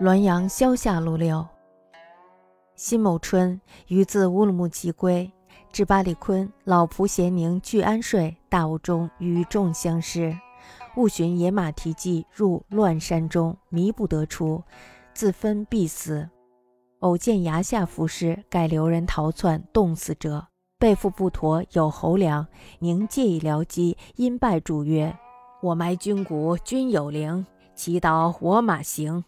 滦阳萧下路六。辛卯春，余自乌鲁木齐归，至巴里坤，老仆咸宁俱安睡。大雾中，与众相失，误寻野马蹄迹，入乱山中，迷不得出，自分必死。偶见崖下浮尸，盖留人逃窜，冻死者。背负不妥，有侯梁，宁借以疗饥，因拜主曰：“我埋军骨，君有灵，祈祷我马行。”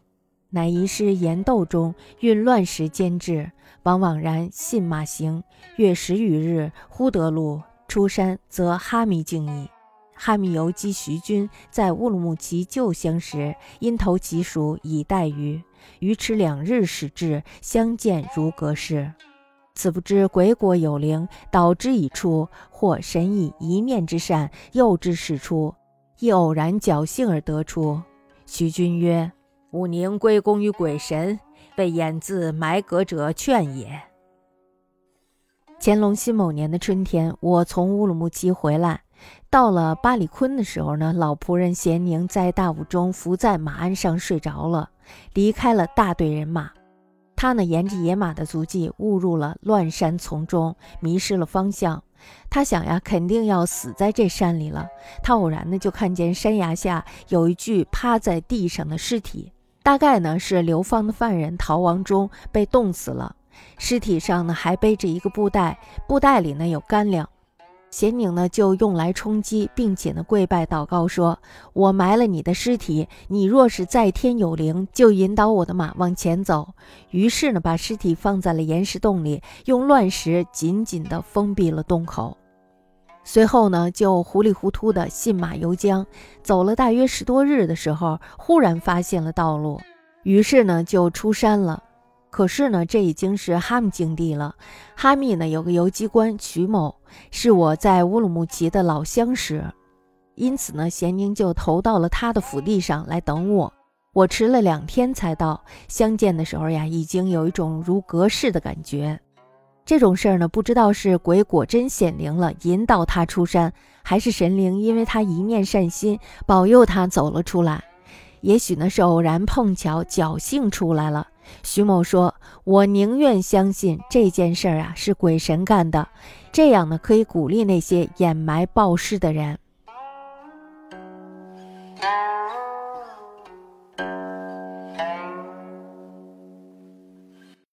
乃遗失岩斗中，运乱石坚至，往往然信马行。月十余日，忽得路，出山则哈密境矣。哈密游击徐军在乌鲁木齐旧乡时，因投其属以待于，余迟两日始至，相见如隔世。此不知鬼果有灵，导之以出，或神以一面之善诱之使出，亦偶然侥幸而得出。徐君曰。武宁归功于鬼神，被掩自埋阁者劝也。乾隆辛某年的春天，我从乌鲁木齐回来，到了巴里坤的时候呢，老仆人咸宁在大雾中伏在马鞍上睡着了，离开了大队人马。他呢，沿着野马的足迹误入了乱山丛中，迷失了方向。他想呀，肯定要死在这山里了。他偶然呢，就看见山崖下有一具趴在地上的尸体。大概呢是流放的犯人逃亡中被冻死了，尸体上呢还背着一个布袋，布袋里呢有干粮。咸宁呢就用来充饥，并且呢跪拜祷告说：“我埋了你的尸体，你若是在天有灵，就引导我的马往前走。”于是呢把尸体放在了岩石洞里，用乱石紧紧地封闭了洞口。随后呢，就糊里糊涂的信马由缰，走了大约十多日的时候，忽然发现了道路，于是呢就出山了。可是呢，这已经是哈密境地了。哈密呢有个游击官曲某，是我在乌鲁木齐的老相识，因此呢，咸宁就投到了他的府地上来等我。我迟了两天才到，相见的时候呀，已经有一种如隔世的感觉。这种事儿呢，不知道是鬼果真显灵了，引导他出山，还是神灵因为他一念善心，保佑他走了出来。也许呢是偶然碰巧，侥幸出来了。徐某说：“我宁愿相信这件事儿啊是鬼神干的，这样呢可以鼓励那些掩埋暴尸的人。”